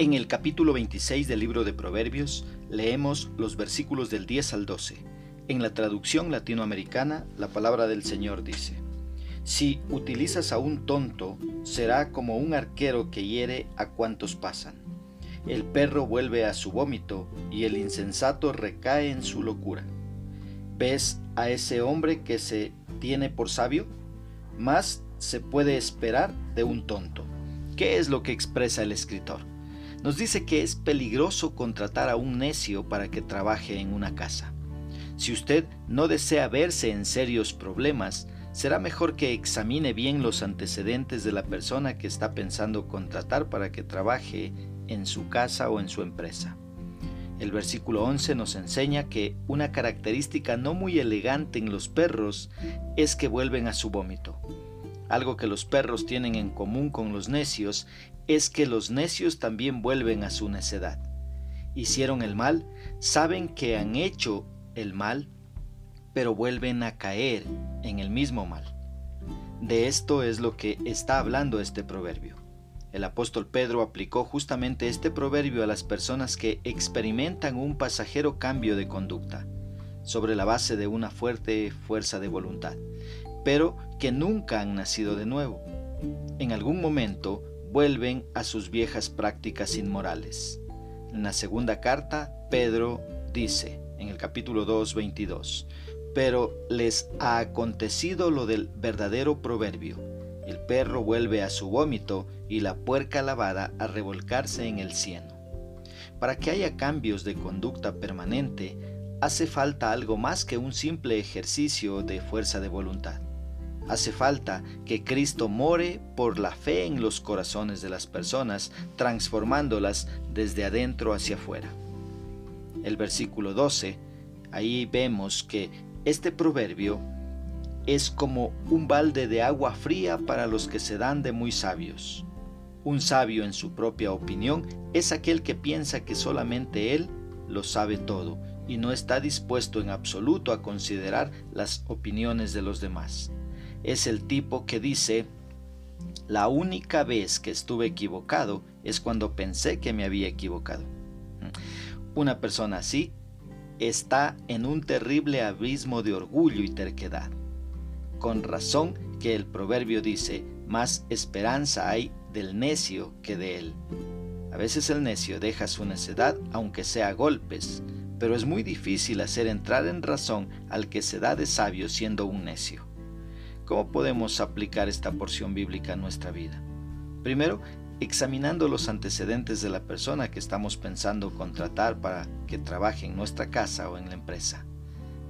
En el capítulo 26 del libro de Proverbios leemos los versículos del 10 al 12. En la traducción latinoamericana, la palabra del Señor dice, Si utilizas a un tonto, será como un arquero que hiere a cuantos pasan. El perro vuelve a su vómito y el insensato recae en su locura. ¿Ves a ese hombre que se tiene por sabio? Más se puede esperar de un tonto. ¿Qué es lo que expresa el escritor? Nos dice que es peligroso contratar a un necio para que trabaje en una casa. Si usted no desea verse en serios problemas, será mejor que examine bien los antecedentes de la persona que está pensando contratar para que trabaje en su casa o en su empresa. El versículo 11 nos enseña que una característica no muy elegante en los perros es que vuelven a su vómito. Algo que los perros tienen en común con los necios es que los necios también vuelven a su necedad. Hicieron el mal, saben que han hecho el mal, pero vuelven a caer en el mismo mal. De esto es lo que está hablando este proverbio. El apóstol Pedro aplicó justamente este proverbio a las personas que experimentan un pasajero cambio de conducta, sobre la base de una fuerte fuerza de voluntad, pero que nunca han nacido de nuevo. En algún momento vuelven a sus viejas prácticas inmorales. En la segunda carta, Pedro dice, en el capítulo 2, 22, pero les ha acontecido lo del verdadero proverbio el perro vuelve a su vómito y la puerca lavada a revolcarse en el cieno. Para que haya cambios de conducta permanente, hace falta algo más que un simple ejercicio de fuerza de voluntad. Hace falta que Cristo more por la fe en los corazones de las personas, transformándolas desde adentro hacia afuera. El versículo 12, ahí vemos que este proverbio es como un balde de agua fría para los que se dan de muy sabios. Un sabio en su propia opinión es aquel que piensa que solamente él lo sabe todo y no está dispuesto en absoluto a considerar las opiniones de los demás. Es el tipo que dice, la única vez que estuve equivocado es cuando pensé que me había equivocado. Una persona así está en un terrible abismo de orgullo y terquedad. Con razón que el proverbio dice, más esperanza hay del necio que de él. A veces el necio deja su necedad aunque sea a golpes, pero es muy difícil hacer entrar en razón al que se da de sabio siendo un necio. ¿Cómo podemos aplicar esta porción bíblica a nuestra vida? Primero, examinando los antecedentes de la persona que estamos pensando contratar para que trabaje en nuestra casa o en la empresa,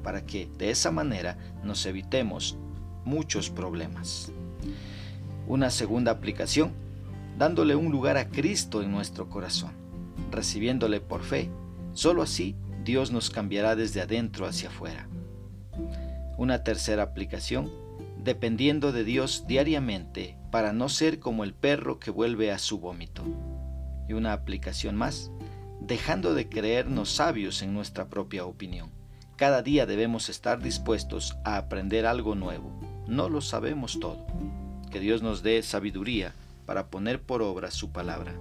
para que de esa manera nos evitemos muchos problemas. Una segunda aplicación, dándole un lugar a Cristo en nuestro corazón, recibiéndole por fe. Solo así Dios nos cambiará desde adentro hacia afuera. Una tercera aplicación, dependiendo de Dios diariamente para no ser como el perro que vuelve a su vómito. Y una aplicación más, dejando de creernos sabios en nuestra propia opinión. Cada día debemos estar dispuestos a aprender algo nuevo no lo sabemos todo. Que Dios nos dé sabiduría para poner por obra su palabra.